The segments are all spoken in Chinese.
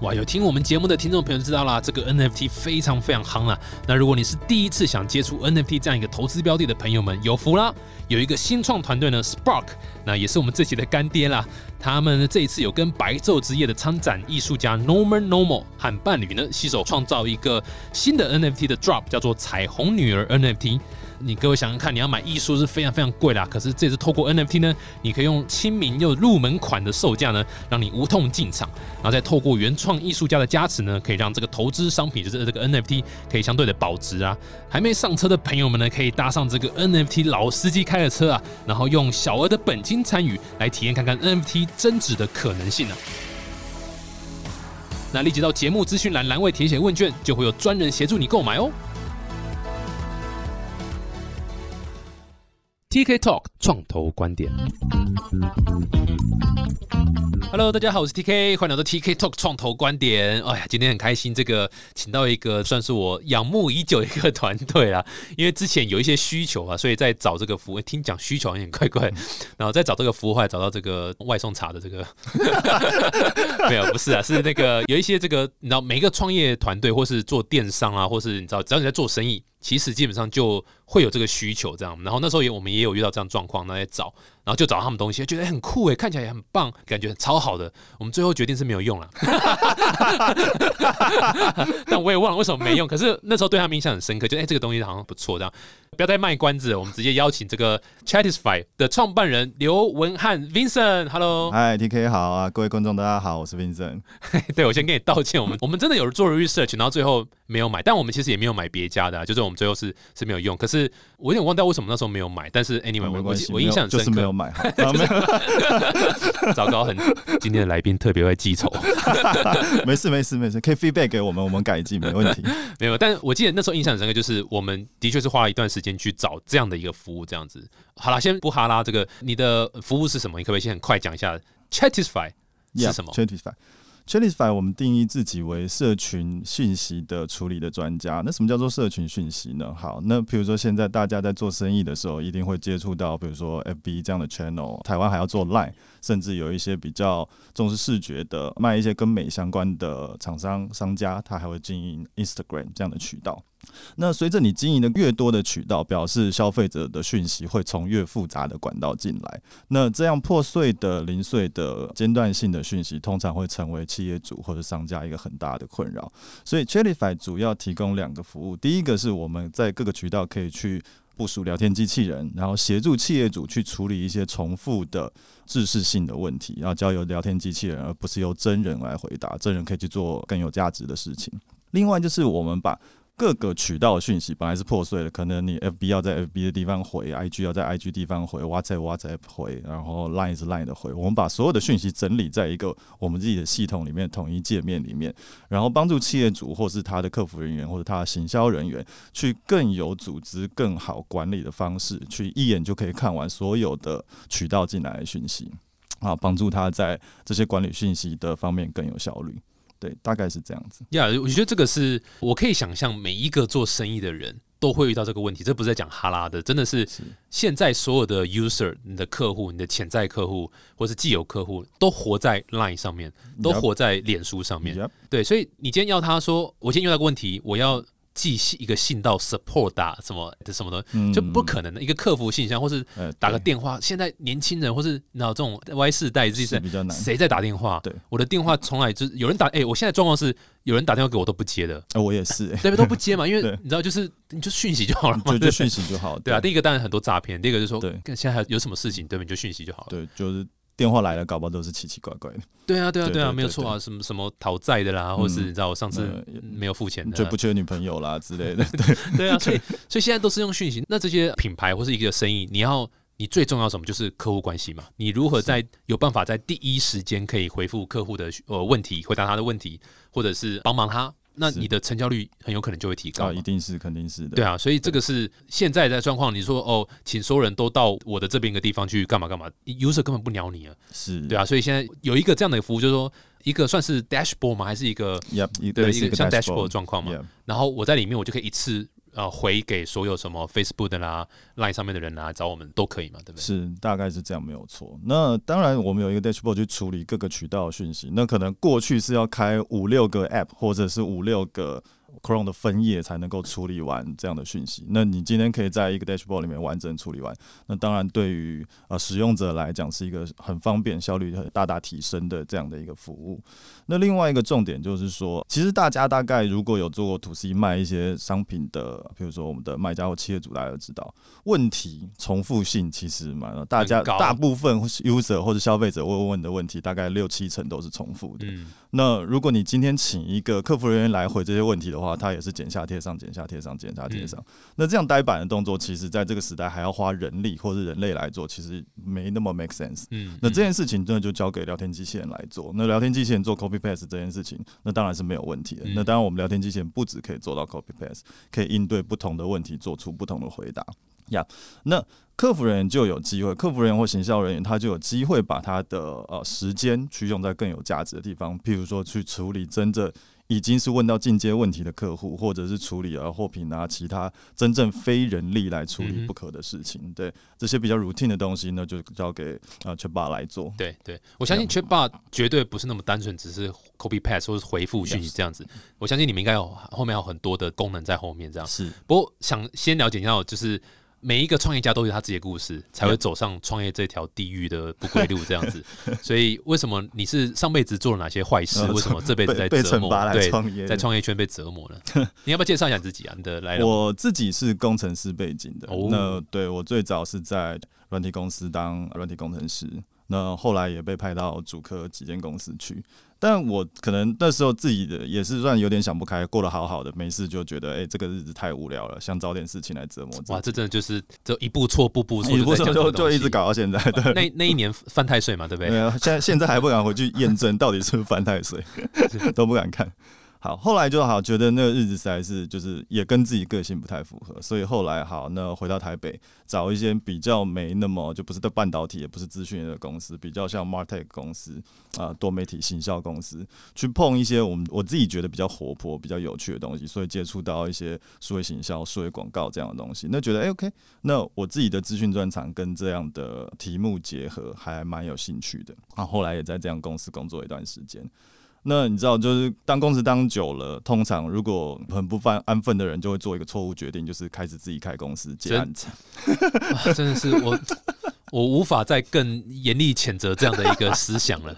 哇，有听我们节目的听众朋友知道啦，这个 NFT 非常非常夯啦。那如果你是第一次想接触 NFT 这样一个投资标的的朋友们，有福啦！有一个新创团队呢，Spark，那也是我们这期的干爹啦。他们这一次有跟白昼之夜的参展艺术家 Norman Normal 和伴侣呢，携手创造一个新的 NFT 的 Drop，叫做彩虹女儿 NFT。你各位想想看，你要买艺术是非常非常贵啦。可是这次透过 NFT 呢，你可以用亲民又入门款的售价呢，让你无痛进场，然后再透过原创艺术家的加持呢，可以让这个投资商品就是这个 NFT 可以相对的保值啊。还没上车的朋友们呢，可以搭上这个 NFT 老司机开的车啊，然后用小额的本金参与来体验看看 NFT 增值的可能性呢。那立即到节目资讯栏栏位填写问卷，就会有专人协助你购买哦。TK Talk 创投观点，Hello，大家好，我是 TK，欢迎来到 TK Talk 创投观点。哎呀，今天很开心，这个请到一个算是我仰慕已久的一个团队啦。因为之前有一些需求啊，所以在找这个服务，听讲需求有点怪怪，然后再找这个服务，后来找到这个外送茶的这个，没有，不是啊，是那个有一些这个，你知道，每一个创业团队或是做电商啊，或是你知道，只要你在做生意。其实基本上就会有这个需求，这样。然后那时候也我们也有遇到这样状况，那在找，然后就找他们东西，觉得很酷诶，看起来也很棒，感觉超好的。我们最后决定是没有用了，但我也忘了为什么没用。可是那时候对他们印象很深刻，就哎这个东西好像不错，这样。不要再卖关子，我们直接邀请这个 Chatisfy 的创办人刘文汉 Vincent，Hello，嗨 TK 好啊，各位观众大家好，我是 Vincent。对我先跟你道歉，我们我们真的有做 research，然后最后没有买，但我们其实也没有买别家的，就是我们最后是是没有用。可是我有点忘掉为什么那时候没有买，但是 Anyway，我我我印象就是没有买，糟糕，很今天的来宾特别会记仇，没事没事没事，可以 feedback 给我们，我们改进没问题。没有，但我记得那时候印象很深刻，就是我们的确是花了一段时间。去找这样的一个服务，这样子好了，先不哈拉这个，你的服务是什么？你可不可以先很快讲一下？Chatify 是什么 c h e l i f y 我们定义自己为社群讯息的处理的专家。那什么叫做社群讯息呢？好，那比如说现在大家在做生意的时候，一定会接触到，比如说 FB 这样的 channel，台湾还要做 Line，甚至有一些比较重视视觉的，卖一些跟美相关的厂商商家，他还会经营 Instagram 这样的渠道。那随着你经营的越多的渠道，表示消费者的讯息会从越复杂的管道进来。那这样破碎的、零碎的、间断性的讯息，通常会成为企业主或者商家一个很大的困扰。所以 Chatify 主要提供两个服务，第一个是我们在各个渠道可以去部署聊天机器人，然后协助企业主去处理一些重复的、知识性的问题，然后交由聊天机器人，而不是由真人来回答。真人可以去做更有价值的事情。另外就是我们把各个渠道的讯息本来是破碎的，可能你 FB 要在 FB 的地方回，IG 要在 IG 地方回，WhatsApp WhatsApp 回，然后 Line 是 Line 的回。我们把所有的讯息整理在一个我们自己的系统里面，统一界面里面，然后帮助企业主或是他的客服人员或者他的行销人员，去更有组织、更好管理的方式，去一眼就可以看完所有的渠道进来的讯息，啊，帮助他在这些管理讯息的方面更有效率。对，大概是这样子。呀，我觉得这个是我可以想象，每一个做生意的人都会遇到这个问题。这不是在讲哈拉的，真的是现在所有的 user，你的客户、你的潜在客户或是既有客户，都活在 Line 上面，都活在脸书上面。对，所以你今天要他说，我今天遇到个问题，我要。寄信一个信到 support 打什么的什么的，就不可能的一个客服信箱，或是打个电话。现在年轻人或是那这种 Y 世代，这些是谁在打电话？对，我的电话从来就有人打。哎，我现在状况是有人打电话给我都不接的。哎，我也是，对不都不接嘛？因为你知道，就是你就讯息就好了嘛，就讯息就好。对啊，第一个当然很多诈骗，第二个就是说，对，现在还有什么事情，对不对？就讯息就好了。对，就是。电话来了，搞不好都是奇奇怪怪的。对啊，对啊，对啊，没有错啊，什么什么讨债的啦，或是你知道我上次没有付钱的，就不缺女朋友啦之类的。对 对啊，所以所以现在都是用讯息。那这些品牌或是一个生意，你要你最重要什么？就是客户关系嘛。你如何在有办法在第一时间可以回复客户的呃问题，回答他的问题，或者是帮忙他？那你的成交率很有可能就会提高，一定是肯定是的。对啊，所以这个是现在的状况。你说哦，请所有人都到我的这边一个地方去干嘛干嘛？user 根本不鸟你啊。是，对啊，所以现在有一个这样的服务，就是说一个算是 dashboard 吗？还是一个一个一个像 dashboard 的状况嘛？然后我在里面，我就可以一次呃回给所有什么 Facebook 的啦、Line 上面的人啦，找我们都可以嘛，对不对？是，大概是这样，没有错。那当然，我们有一个 dashboard 去处理各个渠道的讯息。那可能过去是要开五六个 app，或者是五六个。Chrome 的分页才能够处理完这样的讯息。那你今天可以在一个 Dashboard 里面完整处理完，那当然对于呃使用者来讲是一个很方便、效率很大大提升的这样的一个服务。那另外一个重点就是说，其实大家大概如果有做过 To C 卖一些商品的，比如说我们的卖家或企业主，大家都知道，问题重复性其实蛮大家大部分 User 或者消费者会问的问题，大概六七成都是重复的。那如果你今天请一个客服人员来回这些问题的话，他也是剪下贴上，剪下贴上，剪下贴上。那这样呆板的动作，其实在这个时代还要花人力或者人类来做，其实没那么 make sense。嗯，那这件事情真的就交给聊天机器人来做。那聊天机器人做 copy paste 这件事情，那当然是没有问题的。那当然，我们聊天机器人不止可以做到 copy paste，可以应对不同的问题，做出不同的回答。呀，那。客服人员就有机会，客服人员或行销人员他就有机会把他的呃时间去用在更有价值的地方，譬如说去处理真正已经是问到进阶问题的客户，或者是处理啊货品啊其他真正非人力来处理不可的事情。对这些比较 routine 的东西呢，就交给啊 Chatbot 来做。对对，我相信 Chatbot 绝对不是那么单纯，只是 copy paste 或是回复讯息这样子。我相信你们应该有后面有很多的功能在后面这样。是，不过想先了解一下，就是。每一个创业家都有他自己的故事，才会走上创业这条地狱的不归路这样子。所以，为什么你是上辈子做了哪些坏事？为什么这辈子在折磨？对，在创业圈被折磨了。你要不要介绍一下自己啊？你的来我自己是工程师背景的。那对我最早是在软体公司当软体工程师，那后来也被派到主科几间公司去。但我可能那时候自己的也是算有点想不开，过得好好的，没事就觉得哎，这个日子太无聊了，想找点事情来折磨。哇，这真的就是就一步错步步错，一步错就就一直搞到现在。对，那那一年犯太岁嘛，对不对？对啊，现在现在还不敢回去验证到底是不是犯太岁，都不敢看。好，后来就好，觉得那个日子实在是就是也跟自己个性不太符合，所以后来好，那回到台北找一些比较没那么就不是在半导体，也不是资讯的公司，比较像 Martech 公司啊，多媒体行销公司，去碰一些我们我自己觉得比较活泼、比较有趣的东西，所以接触到一些数位行销、数位广告这样的东西，那觉得哎 OK，那我自己的资讯专长跟这样的题目结合，还蛮有兴趣的。啊，后来也在这样公司工作一段时间。那你知道，就是当公司当久了，通常如果很不安安分的人，就会做一个错误决定，就是开始自己开公司接案子。真的是我，我无法再更严厉谴责这样的一个思想了。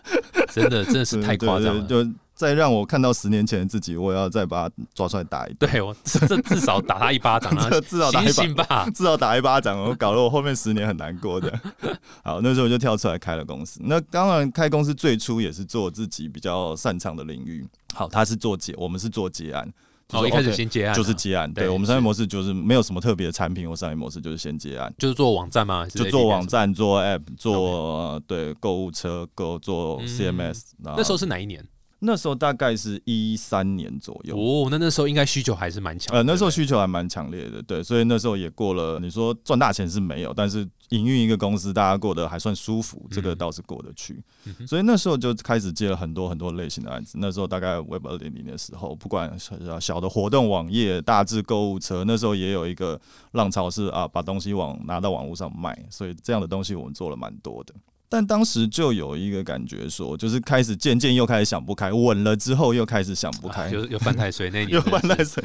真的，真的是太夸张了。就再让我看到十年前的自己，我要再把他抓出来打一顿。对我这至少打他一巴掌啊！至少打一巴，至少打一巴掌，我搞得我后面十年很难过的。好，那时候我就跳出来开了公司。那当然，开公司最初也是做自己比较擅长的领域。好，他是做结，我们是做结案。哦，一开始先接案，就是接案。对我们商业模式就是没有什么特别的产品或商业模式，就是先接案，就是做网站吗？就做网站、做 App、做对购物车、购做 CMS。那时候是哪一年？那时候大概是一三年左右哦，那那时候应该需求还是蛮强，呃，那时候需求还蛮强烈的，对，所以那时候也过了。你说赚大钱是没有，但是营运一个公司，大家过得还算舒服，这个倒是过得去。所以那时候就开始接了很多很多类型的案子。那时候大概 Web 二点零的时候，不管小的活动网页、大致购物车，那时候也有一个浪潮是啊，把东西往拿到网络上卖，所以这样的东西我们做了蛮多的。但当时就有一个感觉，说就是开始渐渐又开始想不开，稳了之后又开始想不开，就又 犯太岁那年，又犯太岁，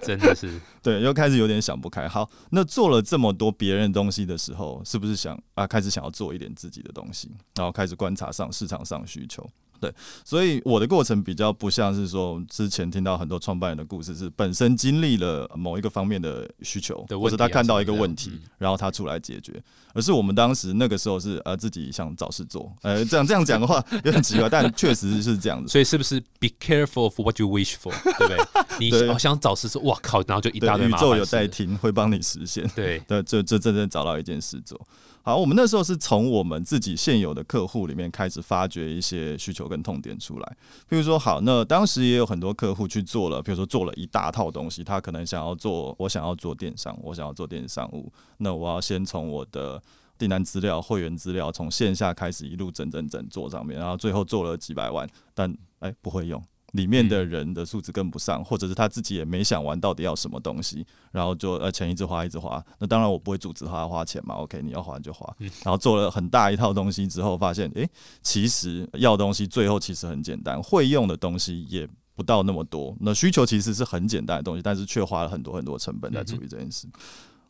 真的是对，又开始有点想不开。好，那做了这么多别人东西的时候，是不是想啊，开始想要做一点自己的东西，然后开始观察上市场上需求。对，所以我的过程比较不像是说之前听到很多创办人的故事，是本身经历了某一个方面的需求，或者他看到一个问题，然后他出来解决，而是我们当时那个时候是呃自己想找事做，呃这样这样讲的话有点奇怪，但确实是这样子。所以是不是 be careful of what you wish for，对不对？你 想找事做，哇靠，然后就一大堆宇宙有在听，会帮你实现。对，对，就就真正找到一件事做。好，我们那时候是从我们自己现有的客户里面开始发掘一些需求跟痛点出来。比如说，好，那当时也有很多客户去做了，比如说做了一大套东西，他可能想要做，我想要做电商，我想要做电子商务，那我要先从我的订单资料、会员资料，从线下开始一路整整整做上面，然后最后做了几百万，但哎不会用。里面的人的素质跟不上，或者是他自己也没想完到底要什么东西，然后就呃钱一直花一直花。那当然我不会阻止他花钱嘛，OK，你要花就花。然后做了很大一套东西之后，发现诶，其实要东西最后其实很简单，会用的东西也不到那么多。那需求其实是很简单的东西，但是却花了很多很多成本在处理这件事。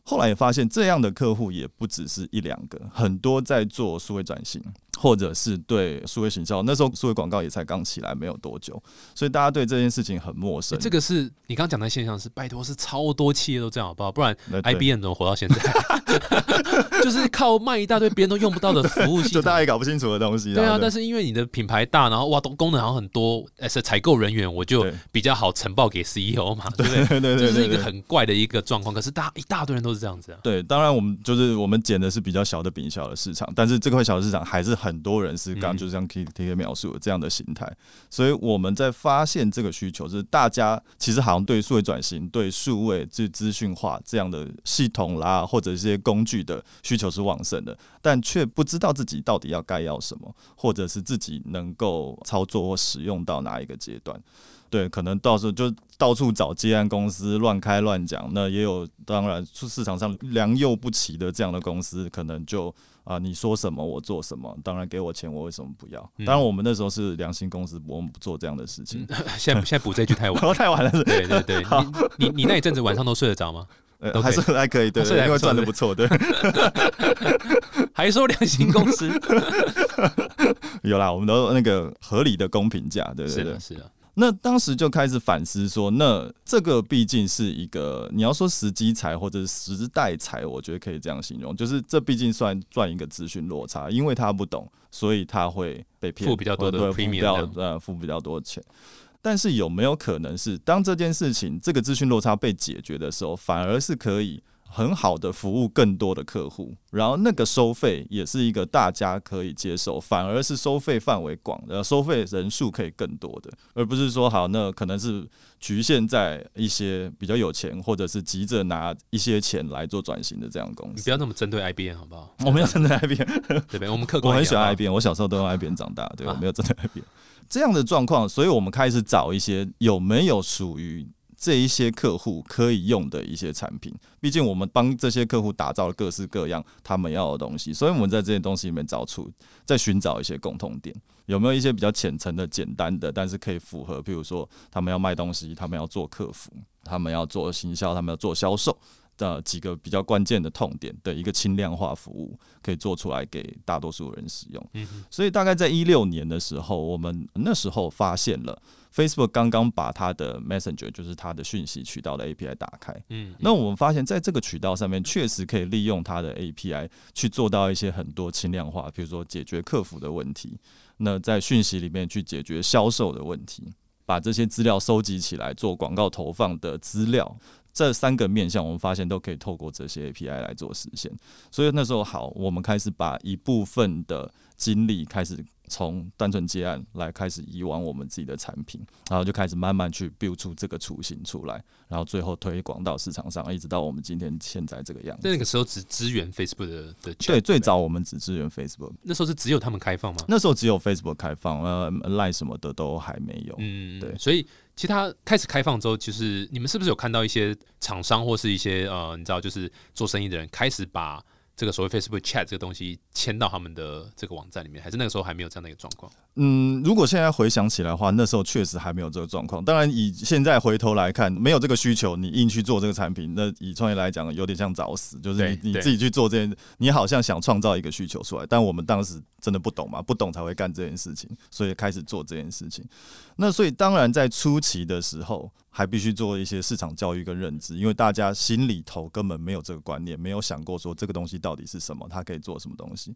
后来也发现，这样的客户也不只是一两个，很多在做数位转型，或者是对数位行销。那时候数位广告也才刚起来没有多久，所以大家对这件事情很陌生。这个是你刚刚讲的现象是，拜托是超多企业都这样，好不好？不然 IBM 怎么活到现在？就是靠卖一大堆别人都用不到的服务系统，就大家也搞不清楚的东西。对啊，但是因为你的品牌大，然后哇，都功能好像很多，是采购人员我就比较好呈报给 CEO 嘛，对不对？对对，这是一个很怪的一个状况。可是大一大堆人都是这样子啊。对，当然我们就是我们捡的是比较小的饼小的市场，但是这块小的市场还是很多人是刚就像 K T K 描述的这样的形态，所以我们在发现这个需求，就是大家其实好像对数位转型、对数位资资讯化这样的系统啦，或者一些工具的需求是旺盛的，但却不知道自己到底要该要什么，或者是自己能够操作或使用到哪一个阶段。对，可能到时候就到处找接案公司乱开乱讲，那也有当然市场上良莠不齐的这样的公司，可能就啊你说什么我做什么，当然给我钱我为什么不要？当然我们那时候是良心公司，我们不做这样的事情。现在现在补这句太晚，太晚了。对对对，你你你那一阵子晚上都睡得着吗？呃，还是还可以，对，因为赚的不错，对。还说良心公司，有啦，我们都那个合理的公平价，对对对，是的。那当时就开始反思说，那这个毕竟是一个你要说时机财或者时代财，我觉得可以这样形容，就是这毕竟算赚一个资讯落差，因为他不懂，所以他会被骗，付比较多的付比较呃付比较多的钱。但是有没有可能是，当这件事情这个资讯落差被解决的时候，反而是可以？很好的服务更多的客户，然后那个收费也是一个大家可以接受，反而是收费范围广，的收费人数可以更多的，而不是说好那可能是局限在一些比较有钱或者是急着拿一些钱来做转型的这样公司。你不要那么针对 IBM 好不好？我没有针对 IBM，对不对？我们客观，我很喜欢 IBM，我小时候都用 IBM 长大，对我没有针对 IBM 这样的状况，所以我们开始找一些有没有属于。这一些客户可以用的一些产品，毕竟我们帮这些客户打造了各式各样他们要的东西，所以我们在这些东西里面找出，在寻找一些共同点，有没有一些比较浅层的、简单的，但是可以符合，譬如说他们要卖东西，他们要做客服，他们要做行销，他们要做销售的几个比较关键的痛点的一个轻量化服务，可以做出来给大多数人使用。所以大概在一六年的时候，我们那时候发现了。Facebook 刚刚把它的 Messenger，就是它的讯息渠道的 API 打开，嗯，那我们发现在这个渠道上面，确实可以利用它的 API 去做到一些很多轻量化，比如说解决客服的问题，那在讯息里面去解决销售的问题，把这些资料收集起来做广告投放的资料，这三个面向，我们发现都可以透过这些 API 来做实现。所以那时候好，我们开始把一部分的精力开始。从单纯接案来开始以往我们自己的产品，然后就开始慢慢去 build 出这个雏形出来，然后最后推广到市场上，一直到我们今天现在这个样子。那个时候只支援 Facebook 的的，对，最早我们只支援 Facebook，那时候是只有他们开放吗？那时候只有 Facebook 开放，呃，Line 什么的都还没有。嗯，对。所以其他开始开放之后，就是你们是不是有看到一些厂商或是一些呃，你知道，就是做生意的人开始把。这个所谓 Facebook Chat 这个东西迁到他们的这个网站里面，还是那个时候还没有这样的一个状况？嗯，如果现在回想起来的话，那时候确实还没有这个状况。当然，以现在回头来看，没有这个需求，你硬去做这个产品，那以创业来讲，有点像找死。就是你你自己去做这件，你好像想创造一个需求出来，但我们当时真的不懂嘛，不懂才会干这件事情，所以开始做这件事情。那所以当然在初期的时候。还必须做一些市场教育跟认知，因为大家心里头根本没有这个观念，没有想过说这个东西到底是什么，它可以做什么东西，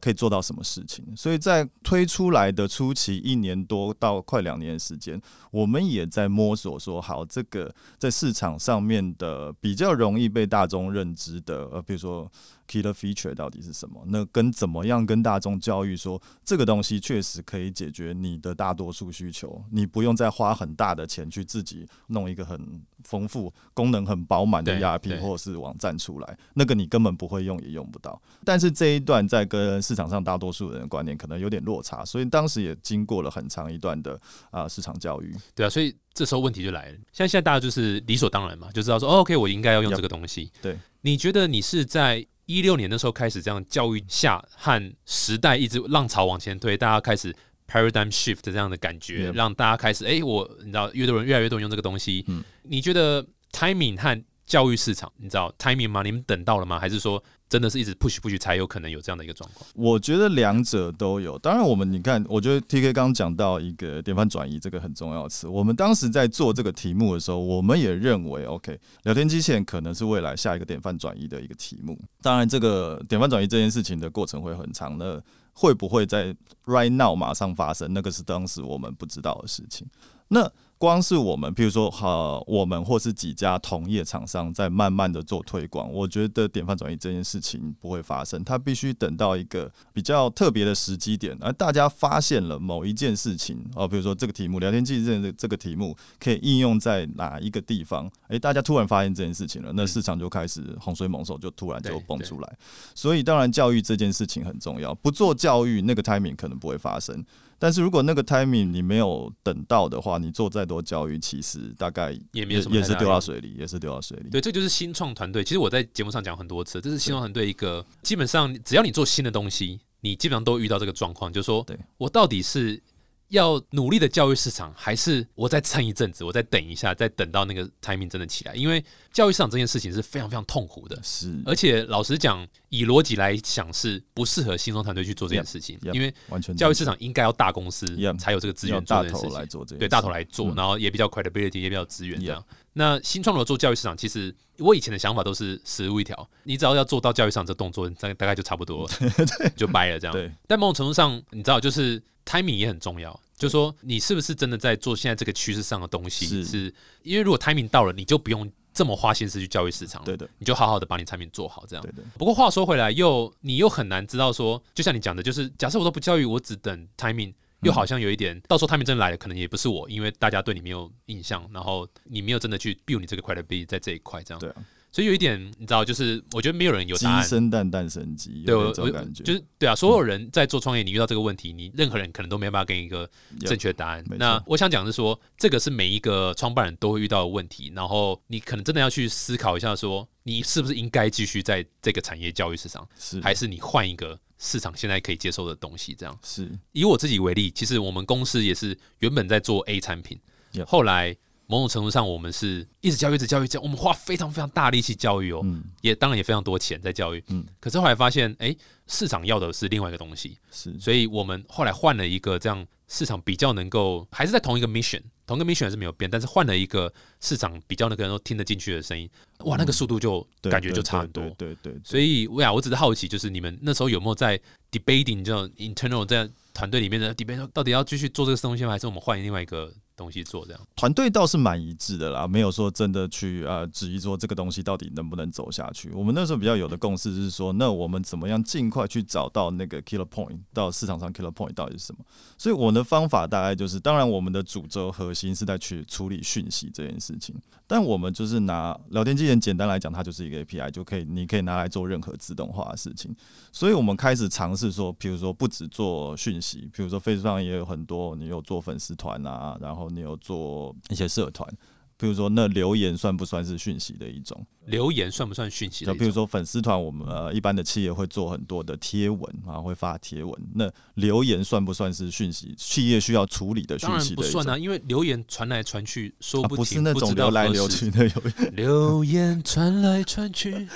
可以做到什么事情。所以在推出来的初期一年多到快两年的时间，我们也在摸索说，好，这个在市场上面的比较容易被大众认知的，呃，比如说。Key feature 到底是什么？那跟怎么样跟大众教育说这个东西确实可以解决你的大多数需求，你不用再花很大的钱去自己弄一个很丰富、功能很饱满的 ERP 或者是网站出来，那个你根本不会用也用不到。但是这一段在跟市场上大多数人的观念可能有点落差，所以当时也经过了很长一段的啊市场教育。对啊，所以这时候问题就来了。像现在大家就是理所当然嘛，就知道说、哦、OK，我应该要用这个东西。对，你觉得你是在一六年的时候开始这样教育下，和时代一直浪潮往前推，大家开始 paradigm shift 这样的感觉让大家开始哎、我你知道越多人越来越多人用这个东西。嗯你觉得 timing 和教育市场，你知道 timing 吗？你们等到了吗？还是说真的是一直 push push 才有可能有这样的一个状况？我觉得两者都有。当然，我们你看，我觉得 T K 刚刚讲到一个典范转移这个很重要的词。我们当时在做这个题目的时候，我们也认为 OK，聊天机器人可能是未来下一个典范转移的一个题目。当然，这个典范转移这件事情的过程会很长，那会不会在 right now 马上发生？那个是当时我们不知道的事情。那光是我们，譬如说，呃，我们或是几家同业厂商在慢慢的做推广，我觉得典范转移这件事情不会发生，它必须等到一个比较特别的时机点，而大家发现了某一件事情，哦，比如说这个题目聊天机器人这个题目可以应用在哪一个地方，诶、大家突然发现这件事情了，那市场就开始洪水猛兽，就突然就蹦出来。所以当然教育这件事情很重要，不做教育，那个 timing 可能不会发生。但是如果那个 timing 你没有等到的话，你做再多教育，其实大概也没有什么也是丢到水里，也是丢到水里。对，这就是新创团队。其实我在节目上讲很多次，这是新创团队一个基本上只要你做新的东西，你基本上都遇到这个状况，就是说对我到底是要努力的教育市场，还是我再撑一阵子，我再等一下，再等到那个 timing 真的起来？因为教育市场这件事情是非常非常痛苦的。是，而且老实讲，以逻辑来想是不适合新创团队去做这件事情因为完全教育市场应该要大公司才有这个资源做大头这件事情来。做对大头来做，嗯然后也比较 credibility，也比较资源这样。那新创如果做教育市场，其实我以前的想法都是死路一条，你只要要做到教育市场这动作，大大概就差不多 就掰了这样。对但某种程度上，你知道，就是 timing 也很重要，就是说你是不是真的在做现在这个趋势上的东西？是。是因为如果 timing 到了，你就不用这么花心思去教育市场了，对的，你就好好的把你产品做好这样。对的，不过话说回来，又你又很难知道说，就像你讲的，就是假设我都不教育，我只等 timing，又好像有一点，到时候 timing 真的来了，可能也不是我，因为大家对你没有印象，然后你没有真的去 build 你这个 credibility 在这一块，这样，对啊，所以有一点，你知道，就是我觉得没有人有鸡答案。生蛋，蛋生鸡，对，我我感觉，就是对啊，所有人在做创业，你遇到这个问题，你任何人可能都没办法给你一个正确的答案。那我想讲的是说，这个是每一个创办人都会遇到的问题，然后你可能真的要去思考一下，说你是不是应该继续在这个产业教育市场，是。还是你换一个市场现在可以接受的东西？这样，是。以我自己为例，其实我们公司也是原本在做 A 产品后来某种程度上我们是一直教育、一直教育、教育，我们花非常非常大力气教育哦，嗯。也当然也非常多钱在教育，嗯。可是后来发现，哎、市场要的是另外一个东西，是。所以我们后来换了一个这样市场比较能够，还是在同一个 mission，同一个 mission 还是没有变，但是换了一个市场比较能够听得进去的声音，哇，那个速度就对感觉就差很多。对对所以，我呀，我只是好奇，就是你们那时候有没有在 debating 这种 internal 在团队里面的 debate，到底要继续做这个东西吗？还是我们换另外一个东西做这样？团队倒是蛮一致的啦，没有说真的去呃质疑说这个东西到底能不能走下去。我们那时候比较有的共识是说，那我们怎么样尽快去找到那个 killer point，到市场上 killer point 到底是什么？所以我的方法大概就是，当然我们的主轴核心是在去处理讯息这件事情，但我们就是拿聊天机器人简单来讲，它就是一个 API，就可以你可以拿来做任何自动化的事情。所以我们开始尝试说，比如说不止做讯息，比如说 Facebook 上也有很多，你有做粉丝团啊，然后你有做一些社团，比如说那留言算不算是讯息的一种？留言算不算讯息的？就比如说粉丝团，我们呃一般的企业会做很多的贴文啊，会发贴文，那留言算不算是讯息？企业需要处理的讯当然息的一种不算啊，因为留言传来传去，说啊，不停，不是那种流来流去的留言，留言传来传去，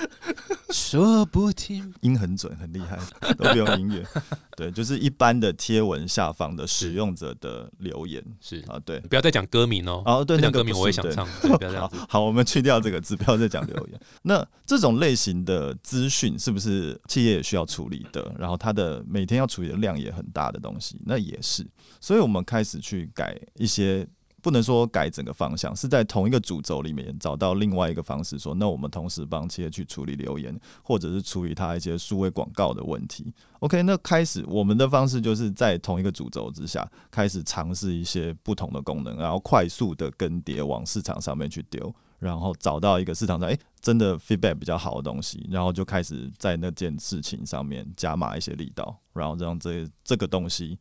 说不停。音很准，很厉害，都不用音乐。对，就是一般的贴文下方的使用者的留言是，啊，对。不要再讲歌名哦。哦，对，讲歌名我也想唱，对不要这样子。好，好，我们去掉这个字，不要再讲留言。那这种类型的资讯是不是企业也需要处理的？然后它的每天要处理的量也很大的东西，那也是。所以我们开始去改一些。不能说改整个方向，是在同一个主轴里面找到另外一个方式说那我们同时帮企业去处理留言，或者是处理它一些数位广告的问题。OK，那开始我们的方式就是在同一个主轴之下，开始尝试一些不同的功能，然后快速的更迭往市场上面去丢，然后找到一个市场上，诶，真的 feedback 比较好的东西，然后就开始在那件事情上面加码一些力道，然后让这这个东西。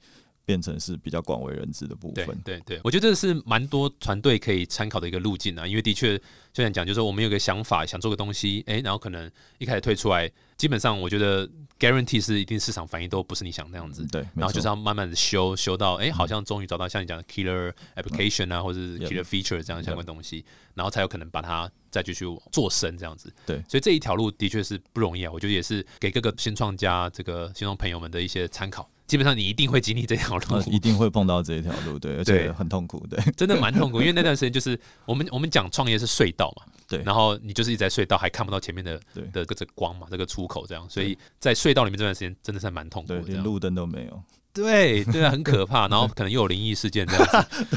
变成是比较广为人知的部分。对对对，我觉得这是蛮多团队可以参考的一个路径啊。因为的确，就像讲，就是我们有个想法，想做个东西，哎，然后可能一开始推出来，基本上我觉得 guarantee 是一定市场反应都不是你想那样子。对，然后就是要慢慢的修修到，哎，好像终于找到像你讲的 killer application 啊，或者是 killer feature 这样相关东西，然后才有可能把它再继续做深这样子。对，所以这一条路的确是不容易啊。我觉得也是给各个新创家、这个新创朋友们的一些参考。基本上你一定会经历这条路，一定会碰到这一条路，对，而且很痛苦，对，真的蛮痛苦，因为那段时间就是我们我们讲创业是隧道嘛，对，然后你就是一直在隧道，还看不到前面的的这个光嘛，这个出口这样，所以在隧道里面这段时间真的是蛮痛苦，的，连路灯都没有。对对啊，很可怕，然后可能又有灵异事件这样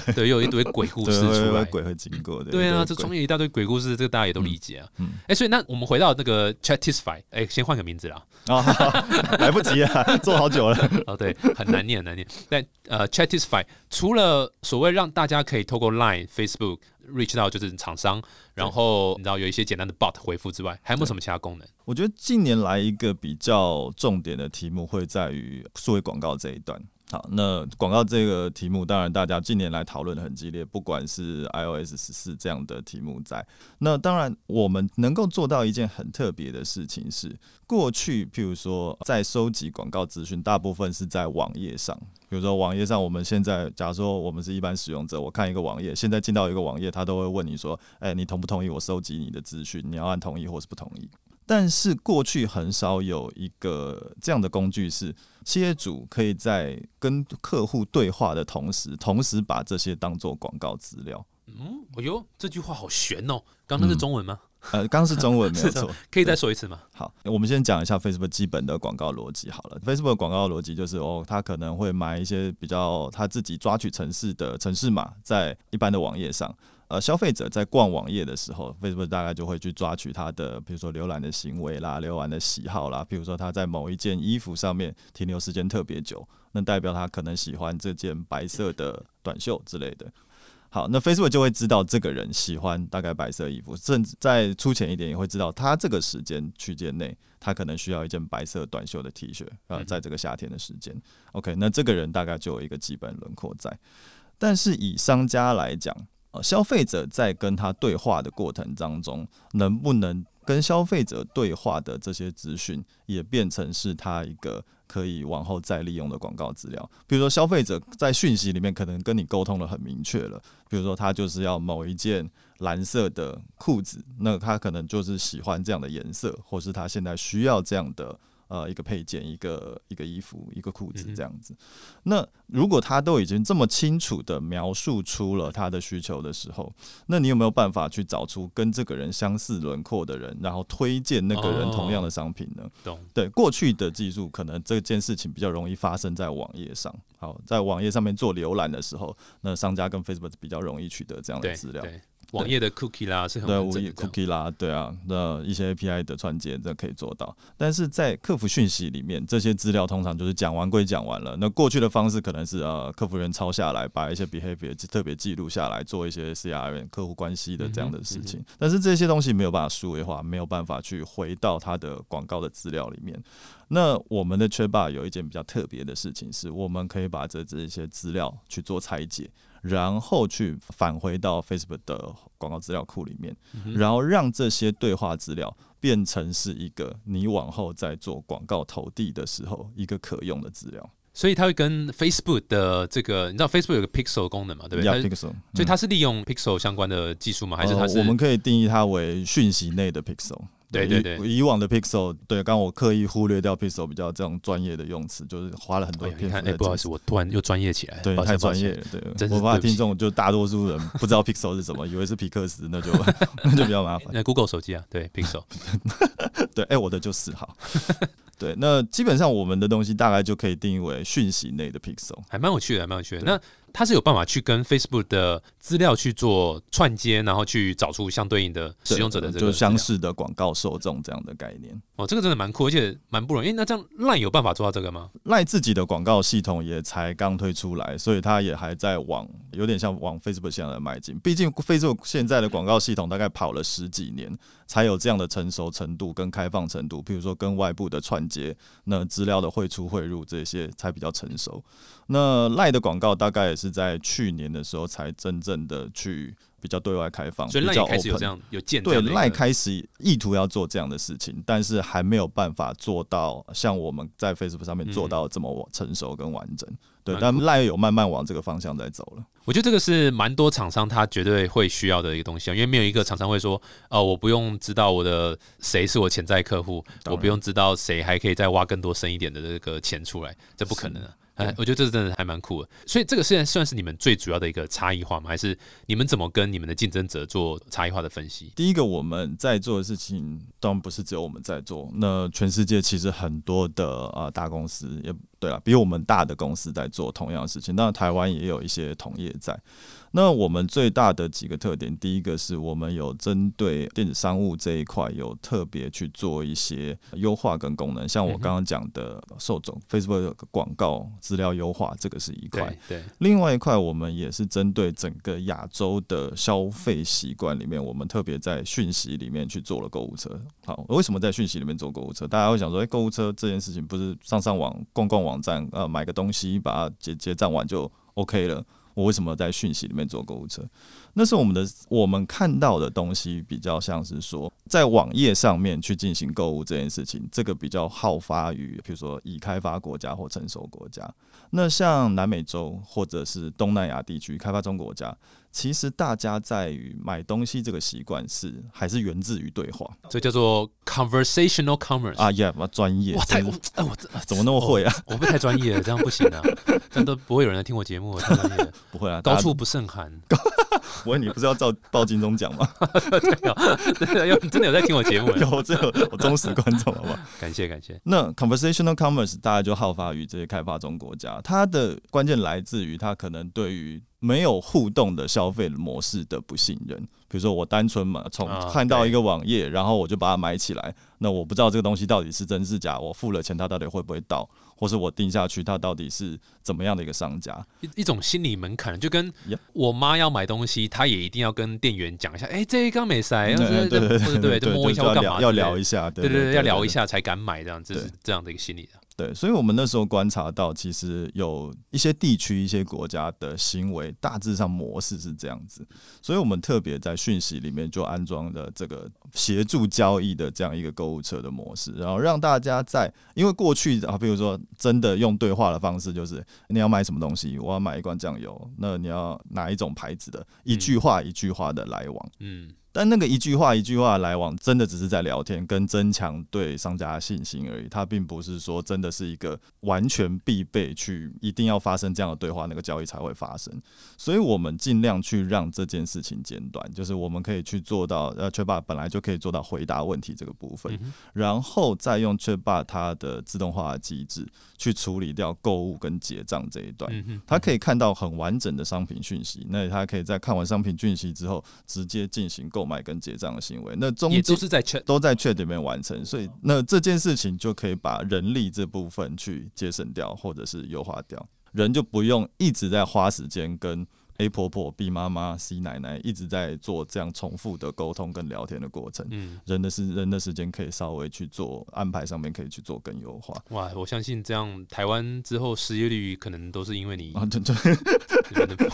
子，对，又有一堆鬼故事出来，鬼会经过的。对啊，这创业一大堆鬼故事，这个大家也都理解啊。嗯，哎，所以那我们回到那个 Chatisfy，哎，先换个名字啦。啊，来不及啊，做好久了。哦，对，很难念，很难念。但呃，Chatisfy 除了所谓让大家可以透过 Line、Facebook。Reach 到就是厂商，然后你知道有一些简单的 bot 回复之外，还有没有什么其他功能？我觉得近年来一个比较重点的题目会在于数位广告这一段。好，那广告这个题目，当然大家近年来讨论的很激烈，不管是 iOS 十四这样的题目在。那当然，我们能够做到一件很特别的事情是，过去譬如说在收集广告资讯，大部分是在网页上。比如说网页上，我们现在假如说我们是一般使用者，我看一个网页，现在进到一个网页，他都会问你说：“哎，你同不同意我收集你的资讯？你要按同意或是不同意。”但是过去很少有一个这样的工具，是企业主可以在跟客户对话的同时，同时把这些当做广告资料。嗯，哎呦，这句话好悬哦！刚刚是中文吗？呃，刚是中文 没有错，可以再说一次吗？好，我们先讲一下 Facebook 基本的广告逻辑好了。Facebook 广告逻辑就是哦，他可能会买一些比较他自己抓取城市的城市码，在一般的网页上。呃，消费者在逛网页的时候，Facebook 大概就会去抓取他的，比如说浏览的行为啦、浏览的喜好啦，比如说他在某一件衣服上面停留时间特别久，那代表他可能喜欢这件白色的短袖之类的。好，那 Facebook 就会知道这个人喜欢大概白色衣服，甚至再粗浅一点，也会知道他这个时间区间内，他可能需要一件白色短袖的 T 恤，呃，在这个夏天的时间。OK，那这个人大概就有一个基本轮廓在。但是以商家来讲，呃，消费者在跟他对话的过程当中，能不能跟消费者对话的这些资讯，也变成是他一个可以往后再利用的广告资料？比如说，消费者在讯息里面可能跟你沟通的很明确了，比如说他就是要某一件蓝色的裤子，那他可能就是喜欢这样的颜色，或是他现在需要这样的。呃，一个配件，一个一个衣服，一个裤子这样子。那如果他都已经这么清楚的描述出了他的需求的时候，那你有没有办法去找出跟这个人相似轮廓的人，然后推荐那个人同样的商品呢？懂。对，过去的技术可能这件事情比较容易发生在网页上。好，在网页上面做浏览的时候，那商家跟 Facebook 比较容易取得这样的资料。网页的 cookie 啦是很对，cookie 啦，对啊，那一些 API 的串接这可以做到，但是在客服讯息里面，这些资料通常就是讲完归讲完了。那过去的方式可能是呃，客服员抄下来，把一些 behavior 特别记录下来，做一些 CRM 客户关系的这样的事情。但是这些东西没有办法数位化，没有办法去回到它的广告的资料里面。那我们的 Chatbot 有一件比较特别的事情，是我们可以把这这些资料去做拆解。然后去返回到 Facebook 的广告资料库里面，然后让这些对话资料变成是一个你往后在做广告投递的时候一个可用的资料。所以它会跟 Facebook 的这个，你知道 Facebook 有个 Pixel 功能嘛？对不对？Pixel，所以它是利用 Pixel 相关的技术吗？还是它是？我们可以定义它为讯息内的 Pixel。对对对，以往的 Pixel，对，刚我刻意忽略掉 Pixel 比较这种专业的用词，就是花了很多篇幅。哎，不好意思，我突然又专业起来，对，太专业了，对，我怕听众就大多数人不知道 Pixel 是什么，以为是皮克斯，那就 那就比较麻烦。那 Google 手机啊，对，Pixel，对，哎，我的就是好。对，那基本上我们的东西大概就可以定义为讯息内的 Pixel，还蛮有趣的，还蛮有趣的。那它是有办法去跟 Facebook 的资料去做串接，然后去找出相对应的使用者的这个就相似的广告受众这样的概念。哦，这个真的蛮酷，而且蛮不容易。诶那这样 Line 有办法做到这个吗？赖自己的广告系统也才刚推出来，所以它也还在往有点像往 Facebook 现在的迈进。毕竟 Facebook 现在的广告系统大概跑了十几年，才有这样的成熟程度跟开放程度。譬如说跟外部的串接，那资料的汇出汇入这些才比较成熟。那赖的广告大概也是在去年的时候才真正的去比较对外开放，所以赖也开始有这样有建对赖开始意图要做这样的事情，但是还没有办法做到像我们在 Facebook 上面做到这么成熟跟完整。对，但赖有慢慢往这个方向在走了。我觉得这个是蛮多厂商他绝对会需要的一个东西啊，因为没有一个厂商会说，哦，我不用知道我的谁是我潜在客户，我不用知道谁还可以再挖更多深一点的这个钱出来，这不可能啊。哎，我觉得这真的还蛮酷的，所以这个现在算是你们最主要的一个差异化吗？还是你们怎么跟你们的竞争者做差异化的分析？第一个，我们在做的事情当然不是只有我们在做，那全世界其实很多的呃大公司也对啊，比我们大的公司在做同样的事情。当然，台湾也有一些同业在。那我们最大的几个特点，第一个是我们有针对电子商务这一块有特别去做一些优化跟功能，像我刚刚讲的受众 Facebook 的广告资料优化，这个是一块。另外一块，我们也是针对整个亚洲的消费习惯里面，我们特别在讯息里面去做了购物车。好，为什么在讯息里面做购物车？大家会想说，哎、购物车这件事情不是上上网、逛逛网站，呃，买个东西把它结结账完就 OK 了？我为什么在讯息里面做购物车？那是我们的我们看到的东西比较像是说，在网页上面去进行购物这件事情，这个比较好发于比如说已开发国家或成熟国家。那像南美洲或者是东南亚地区开发中国家，其实大家在于买东西这个习惯是还是源自于对话这叫做 conversational commerce。啊呀，妈专业，哇，太哎我这怎么那么会啊？我不太专业了，这样不行啊，这样都不会有人来听我节目，太专业了，不会啊，高处不胜寒。不会，你不是要照报金钟奖吗？对啊，真的有真的有在听我节目，有，这有我忠实观众，好不好？感谢感谢。那 conversational commerce 大家就好发于这些开发中国家，它的关键来自于它可能对于没有互动的消费模式的不信任。比如说，我单纯嘛，从啊看到一个网页，然后我就把它买起来，那我不知道这个东西到底是真是假，我付了钱，它到底会不会到，或是我定下去，它到底是怎么样的一个商家？一一种心理门槛，就跟我妈要买东西，她也一定要跟店员讲一下，哎、这一刚没塞，对对对对，就摸一下干嘛，要聊一下，对对对，对对，要聊一下。才敢买，这样这是这样的一个心理的。对，所以我们那时候观察到，其实有一些地区、一些国家的行为大致上模式是这样子，所以我们特别在讯息里面就安装了这个协助交易的这样一个购物车的模式，然后让大家在因为过去啊，比如说真的用对话的方式，就是你要买什么东西，我要买一罐酱油，那你要哪一种牌子的，一句话一句话的来往。嗯，但那个一句话一句话的来往，真的只是在聊天，跟增强对商家的信心而已。它并不是说真的是一个完全必备去一定要发生这样的对话，那个交易才会发生。所以我们尽量去让这件事情简短，就是我们可以去做到，呃，Chatbot 本来就可以做到回答问题这个部分，嗯然后再用 Chatbot 它的自动化的机制去处理掉购物跟结账这一段。它可以看到很完整的商品讯息，那它可以在看完商品讯息之后，直接进行购买跟结账的行为。那中间也都是在 chat 都在 Chat 里面完成，所以那这件事情就可以把人力这部分去节省掉，或者是优化掉，人就不用一直在花时间跟 A 婆婆、B 妈妈、C 奶奶一直在做这样重复的沟通跟聊天的过程。嗯，人的时人的时间可以稍微去做安排上面可以去做更优化。哇，我相信这样台湾之后失业率可能都是因为你啊，对对。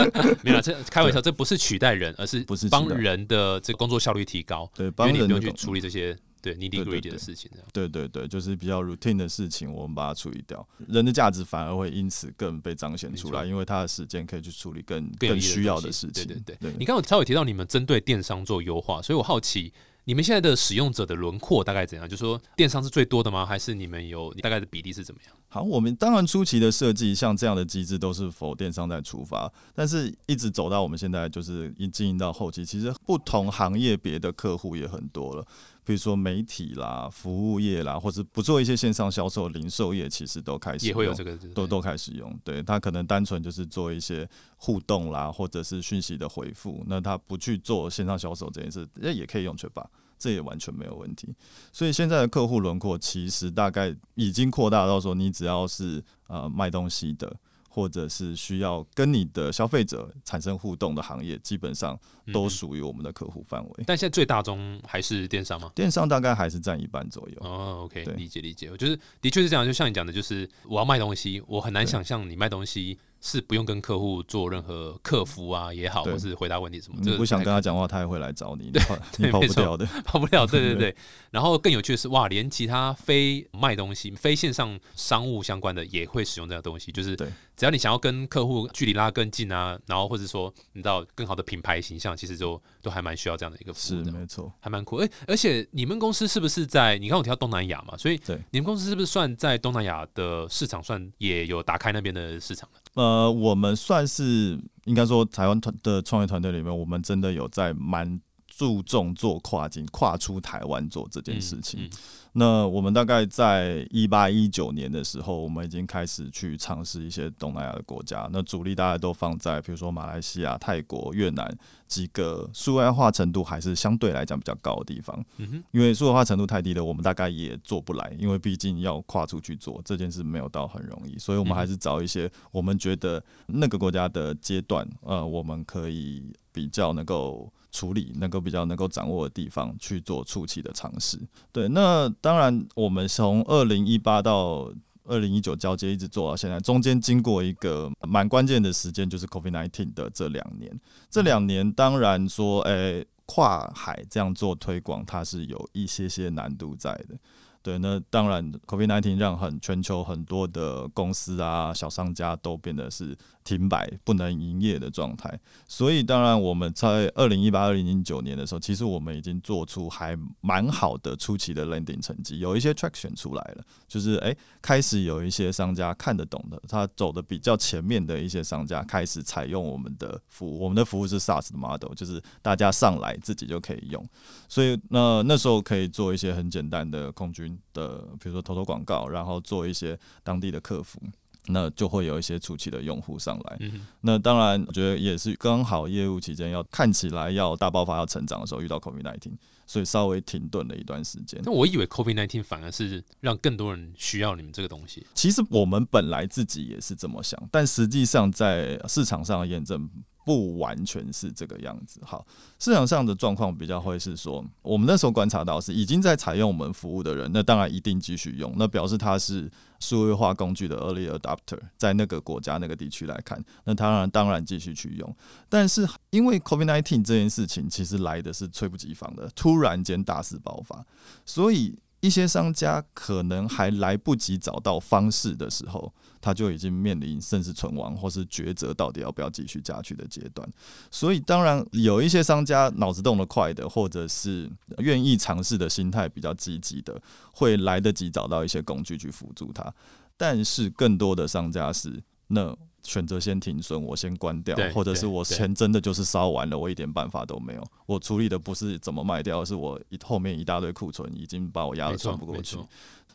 没有啦，这开玩笑，这不是取代人，而是不是帮人的这个工作效率提高，对，因帮为你不用去处理这些对对对 gritty 对的事情，这样。对对对，就是比较 routine 的事情，我们把它处理掉，人的价值反而会因此更被彰显出来，因为他的时间可以去处理更更需要的事情。对对你刚刚有稍微提到你们针对电商做优化，所以我好奇你们现在的使用者的轮廓大概怎样？就说电商是最多的吗？还是你们有大概的比例是怎么样？好，我们当然初期的设计像这样的机制都是否电商在出发，但是一直走到我们现在就是一经营到后期，其实不同行业别的客户也很多了，比如说媒体啦、服务业啦，或者不做一些线上销售、零售业，其实都开始也会有这个都都开始用。对他可能单纯就是做一些互动啦，或者是讯息的回复，那他不去做线上销售这件事，那也可以用全吧。这也完全没有问题，所以现在的客户轮廓其实大概已经扩大到说，你只要是呃卖东西的，或者是需要跟你的消费者产生互动的行业，基本上都属于我们的客户范围。但现在最大宗还是电商吗？电商大概还是占一半左右。哦，OK，理解理解。我觉得的确是这样，就像你讲的，就是我要卖东西，我很难想象你卖东西。是不用跟客户做任何客服啊也好，或是回答问题什么。你不想跟他讲话，他也会来找你。对，你跑不掉的，跑不了。对对 对。然后更有趣的是，哇，连其他非卖东西、非线上商务相关的也会使用这样东西。就是，只要你想要跟客户距离拉更近啊，然后或者说你知道更好的品牌形象，其实就都还蛮需要这样的一个服务的。没错，还蛮酷。哎，而且你们公司是不是在？你看我提到东南亚嘛，所以对你们公司是不是算在东南亚的市场算也有打开那边的市场呃，我们算是应该说台湾团的创业团队里面，我们真的有在蛮注重做跨境、跨出台湾做这件事情。那我们大概在一八一九年的时候，我们已经开始去尝试一些东南亚的国家。那主力大家都放在比如说马来西亚、泰国、越南几个数位化程度还是相对来讲比较高的地方。嗯，因为数位化程度太低了，我们大概也做不来，因为毕竟要跨出去做这件事没有到很容易，所以我们还是找一些我们觉得那个国家的阶段，呃，我们可以比较能够。处理能够比较能够掌握的地方去做初期的尝试，对。那当然，我们从二零一八到二零一九交接一直做到现在，中间经过一个蛮关键的时间，就是 COVID nineteen 的这两年。这两年当然说，诶，跨海这样做推广，它是有一些些难度在的。对，那当然，COVID-19 让很全球很多的公司啊、小商家都变得是停摆、不能营业的状态。所以，当然我们在二零一八、二零零九年的时候，其实我们已经做出还蛮好的初期的 landing 成绩，有一些 traction 出来了，就是诶，开始有一些商家看得懂的，他走的比较前面的一些商家开始采用我们的服务。我们的服务是 SaaS 的 model，就是大家上来自己就可以用。所以，那那时候可以做一些很简单的空军。的，比如说投投广告，然后做一些当地的客服，那就会有一些初期的用户上来。那当然，我觉得也是刚好业务期间要看起来要大爆发、要成长的时候，遇到 COVID nineteen，所以稍微停顿了一段时间。那我以为 COVID nineteen 反而是让更多人需要你们这个东西。其实我们本来自己也是这么想，但实际上在市场上的验证。不完全是这个样子。好，市场上的状况比较会是说，我们那时候观察到是已经在采用我们服务的人，那当然一定继续用，那表示他是数位化工具的 early adopter，在那个国家那个地区来看，那他当然当然继续去用。但是因为 COVID nineteen 这件事情其实来的是猝不及防的，突然间大肆爆发，所以。一些商家可能还来不及找到方式的时候，他就已经面临甚至存亡或是抉择到底要不要继续下去的阶段。所以，当然有一些商家脑子动得快的，或者是愿意尝试的心态比较积极的，会来得及找到一些工具去辅助他。但是，更多的商家是那。选择先停损，我先关掉，或者是我钱真的就是烧完了，我一点办法都没有。我处理的不是怎么卖掉，是我后面一大堆库存已经把我压得喘不过去。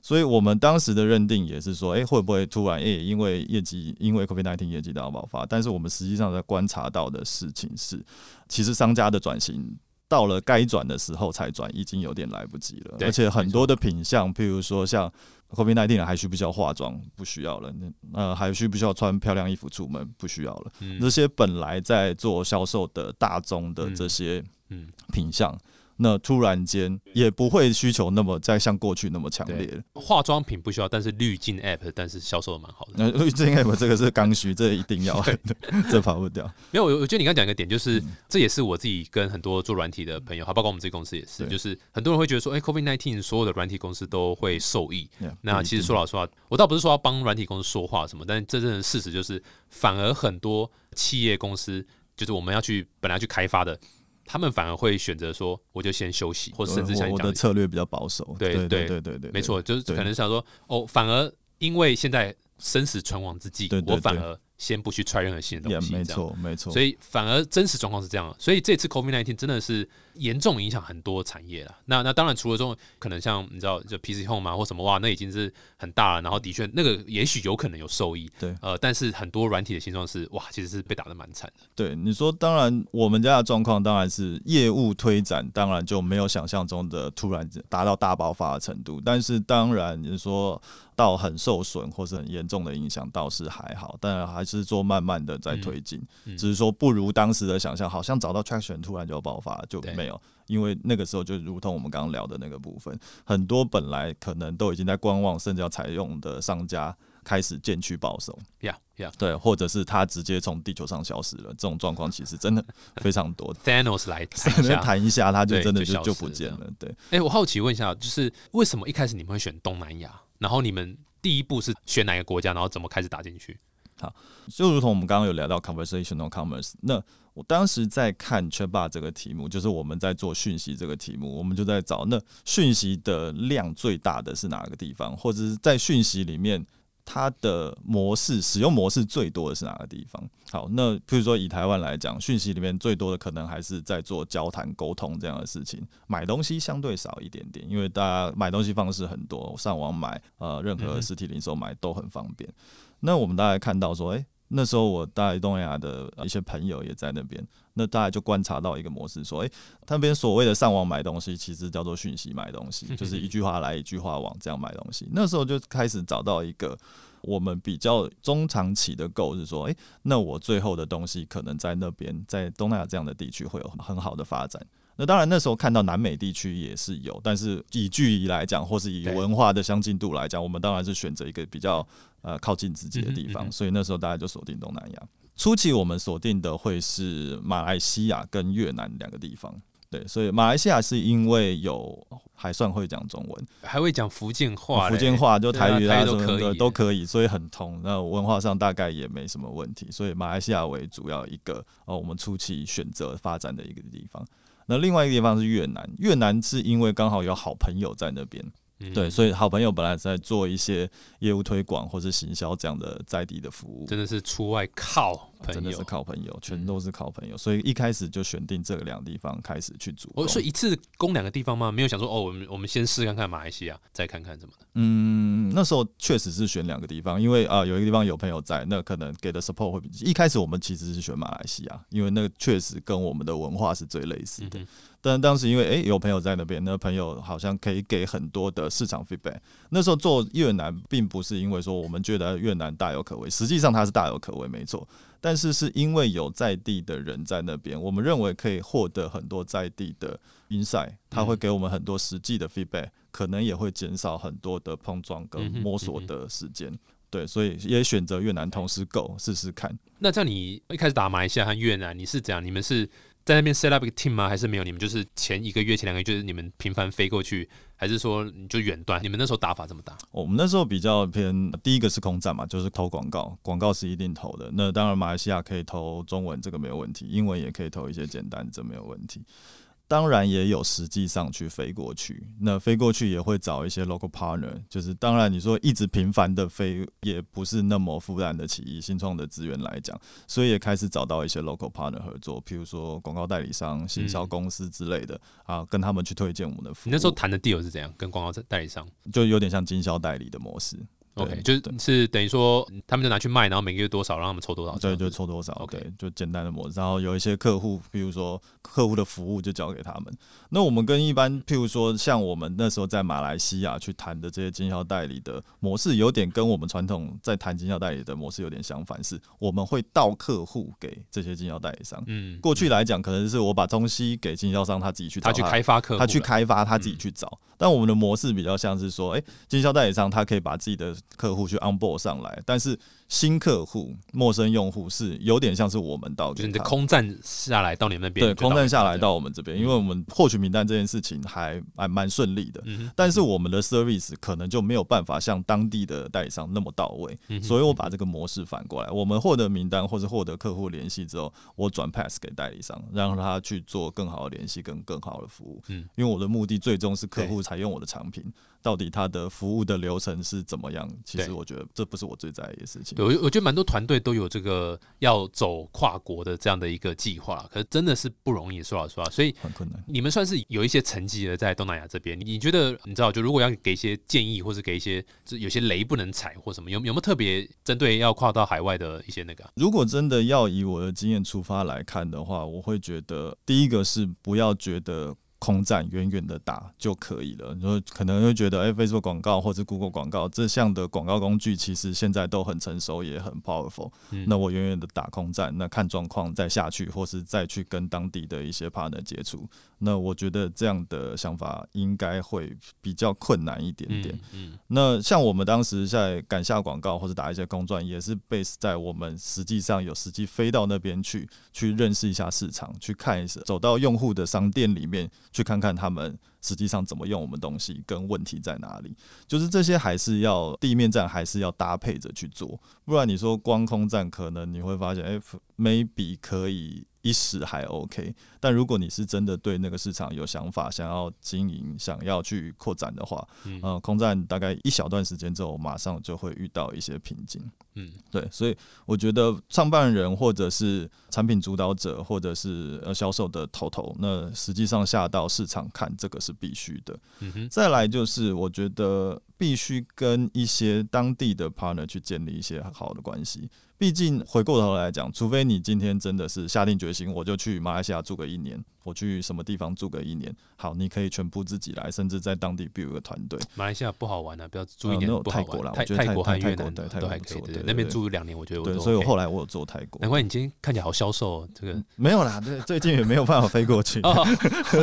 所以我们当时的认定也是说，哎，会不会突然，哎，因为业绩，因为 COVID-19 业绩大爆发？但是我们实际上在观察到的事情是，其实商家的转型到了该转的时候才转，已经有点来不及了。而且很多的品相，譬如说像。COVID nineteen 还需不需要化妆？不需要了。那呃，还需不需要穿漂亮衣服出门？不需要了。这些本来在做销售的大众的这些品相。那突然间也不会需求那么再像过去那么强烈。化妆品不需要，但是滤镜 App，但是销售的蛮好的。那 滤镜 App 这个是刚需，这一定要，这跑不掉。没有，我我觉得你刚讲一个点，就是这也是我自己跟很多做软体的朋友，还包括我们自己公司也是，就是很多人会觉得说，哎，Covid nineteen 所有的软体公司都会受益。那其实说老实话，我倒不是说要帮软体公司说话什么，但真正的事实就是，反而很多企业公司，就是我们要去本来去开发的。他们反而会选择说，我就先休息，或者甚至像我的策略比较保守。对对对对对，没错，就是可能想说，哦，反而。因为现在生死存亡之际，我反而先不去 try 任何新的也东西。没错，没错。所以反而真实状况是这样，所以这次 COVID nineteen 真的是严重影响很多产业了。那那当然除了这种可能像你知道就 PC Home 啊或什么哇，那已经是很大了。然后的确那个也许有可能有受益，对呃，但是很多软体的形状是哇，其实是被打的蛮惨的。对你说，当然我们家的状况当然是业务推展，当然就没有想象中的突然达到大爆发的程度。但是当然你说到很受损或是很严重的影响，倒是还好，当然还是做慢慢的在推进，嗯只是说不如当时的想象，好像找到 traction 突然就爆发就对没有。因为那个时候就如同我们刚刚聊的那个部分，很多本来可能都已经在观望甚至要采用的商家开始渐趋保守。呀呀对，或者是他直接从地球上消失了，这种状况其实真的非常多。Thanos 来谈一下。弹一下，他就真的就就不见了。对，哎、我好奇问一下，就是为什么一开始你们会选东南亚？然后你们第一步是选哪个国家？然后怎么开始打进去？就如同我们刚刚有聊到 conversational commerce，那我当时在看 Chatbot 这个题目，就是我们在做讯息这个题目，我们就在找那讯息的量最大的是哪个地方，或者是在讯息里面。它的模式使用模式最多的是哪个地方？好，那譬如说以台湾来讲，讯息里面最多的可能还是在做交谈沟通这样的事情，买东西相对少一点点，因为大家买东西方式很多，上网买呃任何实体零售买都很方便。那我们大概看到说，诶，那时候我在东南亚的一些朋友也在那边，那大家就观察到一个模式，说，诶，那边所谓的上网买东西，其实叫做讯息买东西，就是一句话来一句话往这样买东西。那时候就开始找到一个我们比较中长期的 goal 是说，诶，那我最后的东西可能在那边，在东南亚这样的地区会有很好的发展。那当然，那时候看到南美地区也是有，但是以距离来讲，或是以文化的相近度来讲，我们当然是选择一个比较呃靠近自己的地方，嗯哼嗯所以那时候大家就锁定东南亚。初期我们锁定的会是马来西亚跟越南两个地方，对，所以马来西亚是因为有还算会讲中文，还会讲福建话嘞，福建话就台语啊什么的都可以都可以，所以很通。那文化上大概也没什么问题，所以马来西亚为主要一个哦，我们初期选择发展的一个地方。那另外一个地方是越南，越南是因为刚好有好朋友在那边，嗯。对，所以好朋友本来是在做一些业务推广或是行销这样的在地的服务，真的是出外靠真的是。靠朋友，全都是靠朋友，所以一开始就选定这两个地方开始去主攻。我说一次攻两个地方吗？没有想说哦，我们我们先试看看马来西亚，再看看什么的。嗯，那时候确实是选两个地方，因为啊、有一个地方有朋友在，那可能给的 support 会比一开始我们其实是选马来西亚，因为那个确实跟我们的文化是最类似的。嗯但当时因为诶、有朋友在那边，那朋友好像可以给很多的市场 feedback。那时候做越南，并不是因为说我们觉得越南大有可为，实际上它是大有可为，没错。但是是因为有在地的人在那边，我们认为可以获得很多在地的 insight，他会给我们很多实际的 feedback，可能也会减少很多的碰撞跟摸索的时间。对，所以也选择越南同时 go 试试看。那在你一开始打马来西亚和越南，你是怎样？你们是在那边 set up 一个 team 吗？还是没有？你们就是前一个月、前两个月就是你们频繁飞过去，还是说你就远端？你们那时候打法怎么打？我们那时候比较偏第一个是空战嘛，就是投广告，广告是一定投的。那当然马来西亚可以投中文，这个没有问题；英文也可以投一些简单，这没有问题。当然也有实际上去飞过去，那飞过去也会找一些 local partner，就是当然你说一直频繁的飞也不是那么负担得起，以新创的资源来讲，所以也开始找到一些 local partner 合作，譬如说广告代理商、行销公司之类的、啊，跟他们去推荐我们的服务。你那时候谈的 deal 是怎样？跟广告代理商就有点像经销代理的模式。对？OK，就是对是等于说他们就拿去卖，然后每个月多少，让他们抽多少？对，就抽多少 OK 对，就简单的模式。然后有一些客户，比如说客户的服务就交给他们。那我们跟一般，譬如说像我们那时候在马来西亚去谈的这些经销代理的模式，有点跟我们传统在谈经销代理的模式有点相反，是我们会到客户给这些经销代理商。嗯，过去来讲，可能是我把东西给经销商，他自己去找他去开发客户，他去开发，他自己去找。但我们的模式比较像是说，哎，经销代理商他可以把自己的客户去 onboard 上来，但是新客户、陌生用户是有点像是我们到就是你的空战下来到你们那边，对空战下来到我们这边，因为我们获取名单这件事情还还蛮顺利的。嗯但是我们的 service 可能就没有办法像当地的代理商那么到位，嗯所以我把这个模式反过来，我们获得名单或是获得客户联系之后，我转 pass 给代理商，让他去做更好的联系跟更好的服务。嗯因为我的目的最终是客户采用我的产品，到底他的服务的流程是怎么样？其实我觉得这不是我最在意的事情。对，我我觉得蛮多团队都有这个要走跨国的这样的一个计划，可是真的是不容易，说老实话。所以很困难。你们算是有一些成绩的，在东南亚这边。你你觉得，你知道，就如果要给一些建议，或是给一些这有些雷不能踩或什么，有有没有特别针对要跨到海外的一些那个啊？如果真的要以我的经验出发来看的话，我会觉得第一个是不要觉得空战远远的打就可以了。你说可能会觉得，哎、f a c e b o o k 广告或者 Google 广告这项的广告工具，其实现在都很成熟，也很 powerful。嗯那我远远的打空战，那看状况再下去，或是再去跟当地的一些 partner 接触。那我觉得这样的想法应该会比较困难一点点。嗯嗯那像我们当时在赶下广告或者打一些公转，也是 base 在我们实际上有实际飞到那边去，去认识一下市场，去看一下，走到用户的商店里面去看看他们实际上怎么用我们东西，跟问题在哪里。就是这些还是要地面站还是要搭配着去做，不然你说光空站，可能你会发现，哎、a y b e 可以。一时还 OK，但如果你是真的对那个市场有想法，想要经营，想要去扩展的话，嗯呃，空战大概一小段时间之后，马上就会遇到一些瓶颈。嗯对，所以我觉得创办人或者是产品主导者，或者是呃销售的头头，那实际上下到市场看这个是必须的。嗯哼，再来就是，我觉得必须跟一些当地的 partner 去建立一些好的关系。毕竟回过头来讲，除非你今天真的是下定决心，我就去马来西亚住个一年，我去什么地方住个一年，好，你可以全部自己来，甚至在当地 build 一个团队。马来西亚不好玩啊，不要住一年不好玩。泰国啦泰我觉得泰国和泰越南泰国都还可以，对对那边对住两年，我觉得我对，都所以我后来我有做泰国难，怪你今天看起来好消瘦哦，这个没有啦，对，最近也没有办法飞过去。哦，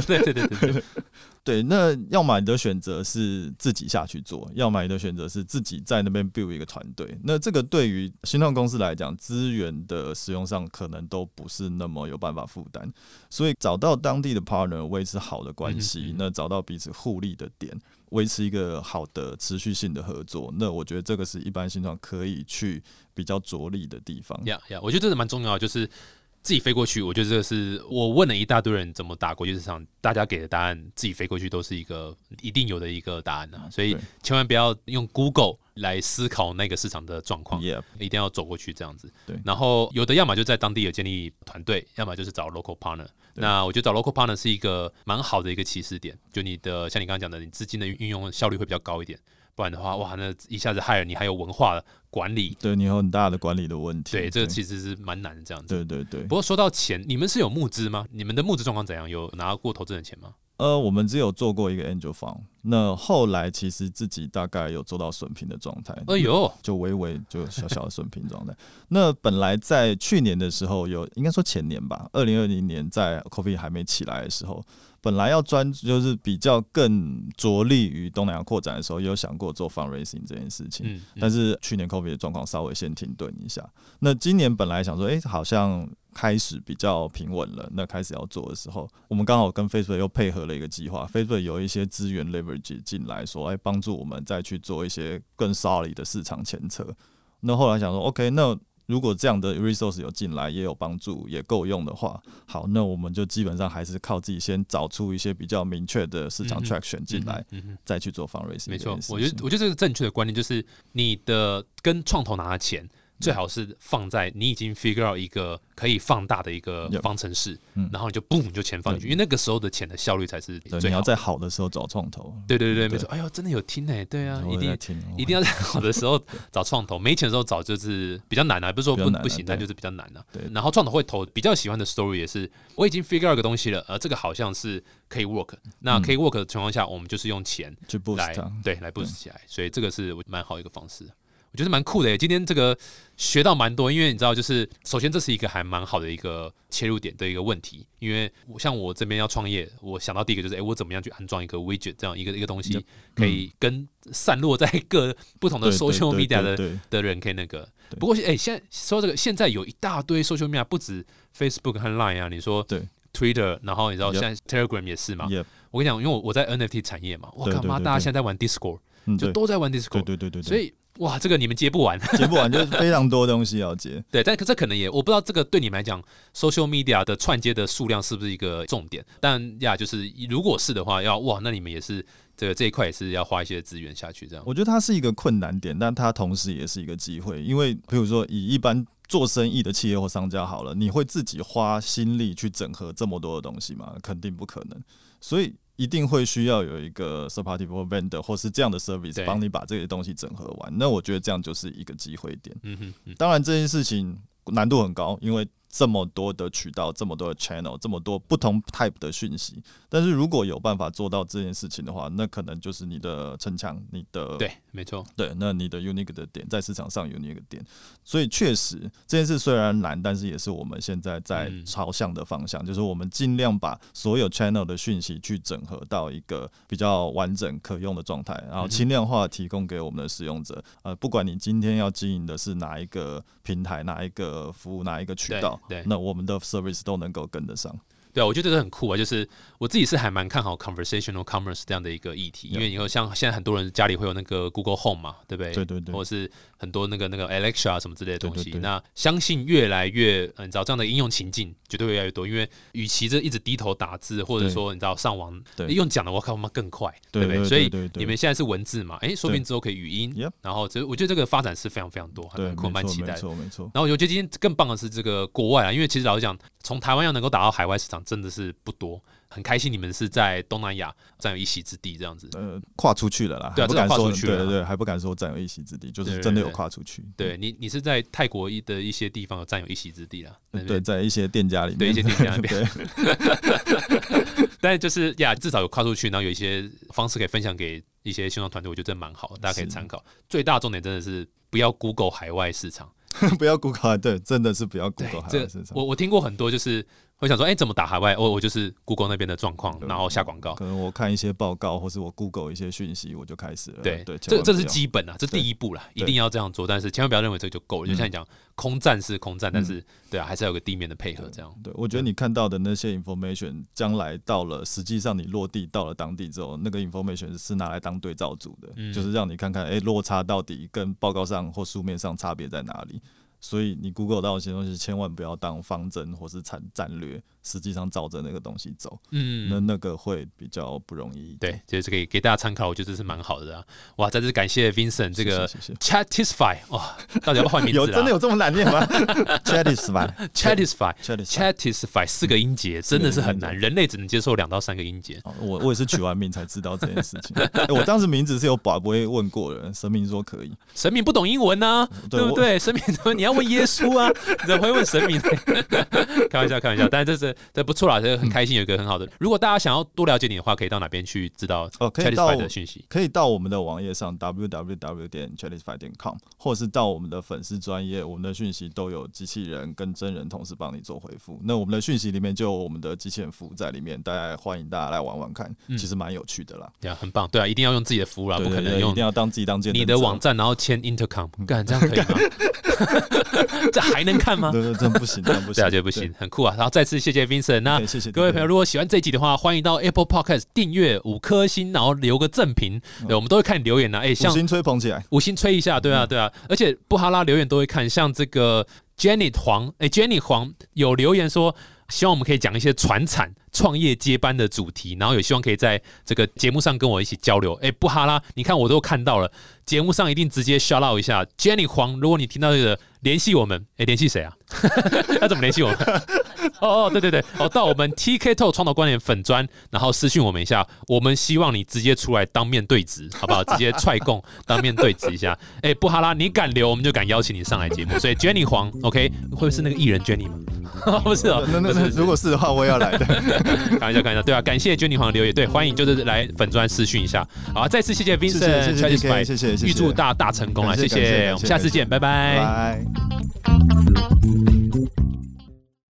对对对对对，对，那要么你的选择是自己下去做，要么你的选择是自己在那边 build 一个团队。那这个对于新创公司来讲，资源的使用上可能都不是那么有办法负担，所以找到当地的 partner 维持好的关嗯系，嗯那找到彼此互利的点，维持一个好的持续性的合作，那我觉得这个是一般新创可以去比较着力的地方。呀呀，我觉得这个蛮重要的，就是自己飞过去。我觉得这个是我问了一大堆人怎么打国际市场，大家给的答案，自己飞过去都是一个一定有的一个答案啊。所以千万不要用 Google 来思考那个市场的状况。一定要走过去这样子。对然后有的要么就在当地有建立团队，要么就是找 local partner。那我觉得找 local partner 是一个蛮好的一个起始点，就你的像你刚刚讲的，你资金的运用效率会比较高一点。不然的话，哇，那一下子 hire 你还有文化管理，对你有很大的管理的问题。对，这个其实是蛮难的这样子。对对对不。过说到钱，你们是有募资吗？你们的募资状况怎样？有拿过投资人钱吗？呃，我们只有做过一个 angel fund，那后来其实自己大概有做到损平的状态，哎呦，就微微就小小的损平状态。那本来在去年的时候有，应该说前年吧，二零二零年在 COVID 还没起来的时候，本来要专就是比较更着力于东南亚扩展的时候，也有想过做 fundraising 这件事情。嗯，嗯但是去年 COVID 的状况稍微先停顿一下。那今年本来想说，诶，好像开始比较平稳了，那开始要做的时候，我们刚好跟 Facebook 又配合了一个计划，Facebook 有一些资源 leverage 进来说，哎，帮助我们再去做一些更 solid 的市场前测。那后来想说，OK，那如果这样的 resource 有进来，也有帮助，也够用的话，好，那我们就基本上还是靠自己先找出一些比较明确的市场 traction 进来，嗯哼，再去做 fundraising 没错。我觉得我觉得这个正确的观念就是你的跟创投拿的钱。最好是放在你已经 figure out 一个可以放大的一个方程式，嗯然后你就 boom 就钱放进去，因为那个时候的钱的效率才是对，最好的。你要在好的时候找创投。对对对，对没错。哎呦，真的有听哎，对啊，一定一定要在好的时候找创投，没钱的时候找就是比较难啊，不是说不不行，但就是比较难啊。对然后创投会投比较喜欢的 story 也是，我已经 figure out 一个东西了，呃，这个好像是可以 work，那嗯可以 work 的情况下，我们就是用钱去 boost 来。对来 boost 起来，所以这个是蛮好一个方式。我觉得蛮酷的耶。今天这个学到蛮多，因为你知道，就是首先这是一个还蛮好的一个切入点的一个问题，因为我像我这边要创业，我想到第一个就是，哎，我怎么样去安装一个 widget 这样一个一个东西，可以跟散落在各不同的 social media 的的人可以那个。不过，哎，现在说这个，现在有一大堆 social media，不止 Facebook 和 Line 啊，你说对。Twitter，然后你知道现在 Telegram 也是嘛？我跟你讲，因为我我在 NFT 产业嘛，我靠妈，大家现在在玩 Discord，就都在玩 Discord，对对对对，所以。哇，这个你们接不完，接不完，就是非常多东西要接。对，但这可能也我不知道这个对你们来讲，social media 的串接的数量是不是一个重点？但呀，就是如果是的话，要哇，那你们也是这个这一块也是要花一些资源下去。这样，我觉得它是一个困难点，但它同时也是一个机会。因为比如说，以一般做生意的企业或商家好了，你会自己花心力去整合这么多的东西吗？肯定不可能。所以。一定会需要有一个 third party vendor 或是这样的 service 帮你把这些东西整合完。那我觉得这样就是一个机会点。嗯哼，当然这件事情难度很高，因为。这么多的渠道，这么多的 channel，这么多不同 type 的讯息，但是如果有办法做到这件事情的话，那可能就是你的城墙，你的对，没错，对，那你的 unique 的点在市场上 unique 点，所以确实这件事虽然难，但是也是我们现在在朝向的方向，就是我们尽量把所有 channel 的讯息去整合到一个比较完整可用的状态，然后轻量化提供给我们的使用者。呃，不管你今天要经营的是哪一个平台、哪一个服务、哪一个渠道。对，那我们的 service 都能够跟得上。对啊，我觉得这个很酷啊！就是我自己是还蛮看好 conversational commerce 这样的一个议题，因为你说像现在很多人家里会有那个 Google Home 嘛，对不对？对对对，或者是很多那个那个 Alexa 什么之类的东西。那相信越来越，你知道这样的应用情境绝对会越来越多。因为与其这一直低头打字，或者说你知道上网用讲的，我靠，他妈更快，对不对？所以你们现在是文字嘛？哎，说不定之后可以语音。然后这我觉得这个发展是非常非常多，很酷，蛮期待。没错没错。然后我觉得今天更棒的是这个国外啊，因为其实老实讲，从台湾要能够打到海外市场，真的是不。多很开心，你们是在东南亚占有一席之地，这样子。呃，跨出去了啦，对，不敢说，对对对，还不敢说占有一席之地，就是真的有跨出去。对你，你是在泰国一的一些地方有占有一席之地了，对，在一些店家里面，对一些店家里面。但就是呀，至少有跨出去，然后有一些方式可以分享给一些新创团队，我觉得真蛮好，大家可以参考。最大重点真的是不要 Google 海外市场，不要 Google，对，真的是不要 Google 海外市场。我我听过很多就是。我想说，哎，怎么打海外？我我就是 Google 那边的状况，然后下广告。可能我看一些报告，或是我 Google 一些讯息，我就开始了。对对，这这是基本啊，这第一步了，一定要这样做。但是千万不要认为这就够了。就像你讲，空战是空战，但是对啊，还是要有个地面的配合。这样，对我觉得你看到的那些 information，将来到了实际上你落地到了当地之后，那个 information 是拿来当对照组的，就是让你看看，哎，落差到底跟报告上或书面上差别在哪里。所以你 Google 到一些东西，千万不要当方针或是战战略，实际上照着那个东西走，嗯，那那个会比较不容易。对，就是可以给大家参考，我觉得这是蛮好的啊。哇，再次感谢 Vincent 这个 Chatisfy，哇，到底要不要换名字 有真的有这么难念吗？Chatisfy，Chatisfy，Chatisfy 四个音节真的是很难，人类只能接受两到三个音节。我我也是取完名才知道这件事情。我当时名字是有宝不会问过的，神明说可以，神明不懂英文呢，对不对？神明说你要。问耶稣啊？怎么会问神明？开玩笑，开玩笑。但是这是这不错啦，这很开心，有一个很好的。如果大家想要多了解你的话，可以到哪边去知道？哦，可以到的讯息，可以到我们的网页上 www 点 chatisfy 点 com，或者是到我们的粉丝专业，我们的讯息都有机器人跟真人同时帮你做回复。那我们的讯息里面就有我们的机器人服务在里面，大家欢迎大家来玩玩看，其实蛮有趣的啦。对啊，很棒。对啊，一定要用自己的服务啦，不可能用，一定要当自己当你的网站，然后签 intercom，干这样可以吗？这还能看吗？对对，真不行，真不行，对不行，很酷啊！然后再次谢谢 Vincent，那谢谢各位朋友，如果喜欢这一集的话，欢迎到 Apple Podcast 订阅五颗星，然后留个正评，对，我们都会看留言的。哎，像五星吹捧起来，五星吹一下，对啊，对啊，而且布哈拉留言都会看，像这个 Jenny 黄，哎，Jenny 黄有留言说。希望我们可以讲一些传产创业接班的主题，然后也希望可以在这个节目上跟我一起交流。哎，布哈拉，你看我都看到了，节目上一定直接 shout out 一下 Jenny 黄。如果你听到这个，联系我们，哎，联系谁啊？要怎么联系我们？哦 哦，对对对，哦，到我们 TK Talk 创造观点粉砖，然后私讯我们一下，我们希望你直接出来当面对质，好不好？直接踹供，当面对质一下。哎，布哈拉，你敢留，我们就敢邀请你上来节目。所以 Jenny 黄，OK，会是那个艺人 Jenny 吗？不是哦，那那那如果是的话，我也要来的。开玩笑，开玩笑，对啊，感谢 Jenny 黄的留言，对，欢迎就是来粉砖私讯一下。好，再次谢谢 Vincent，谢谢谢谢，预祝大大成功啊！谢谢，我们下次见，拜拜。拜。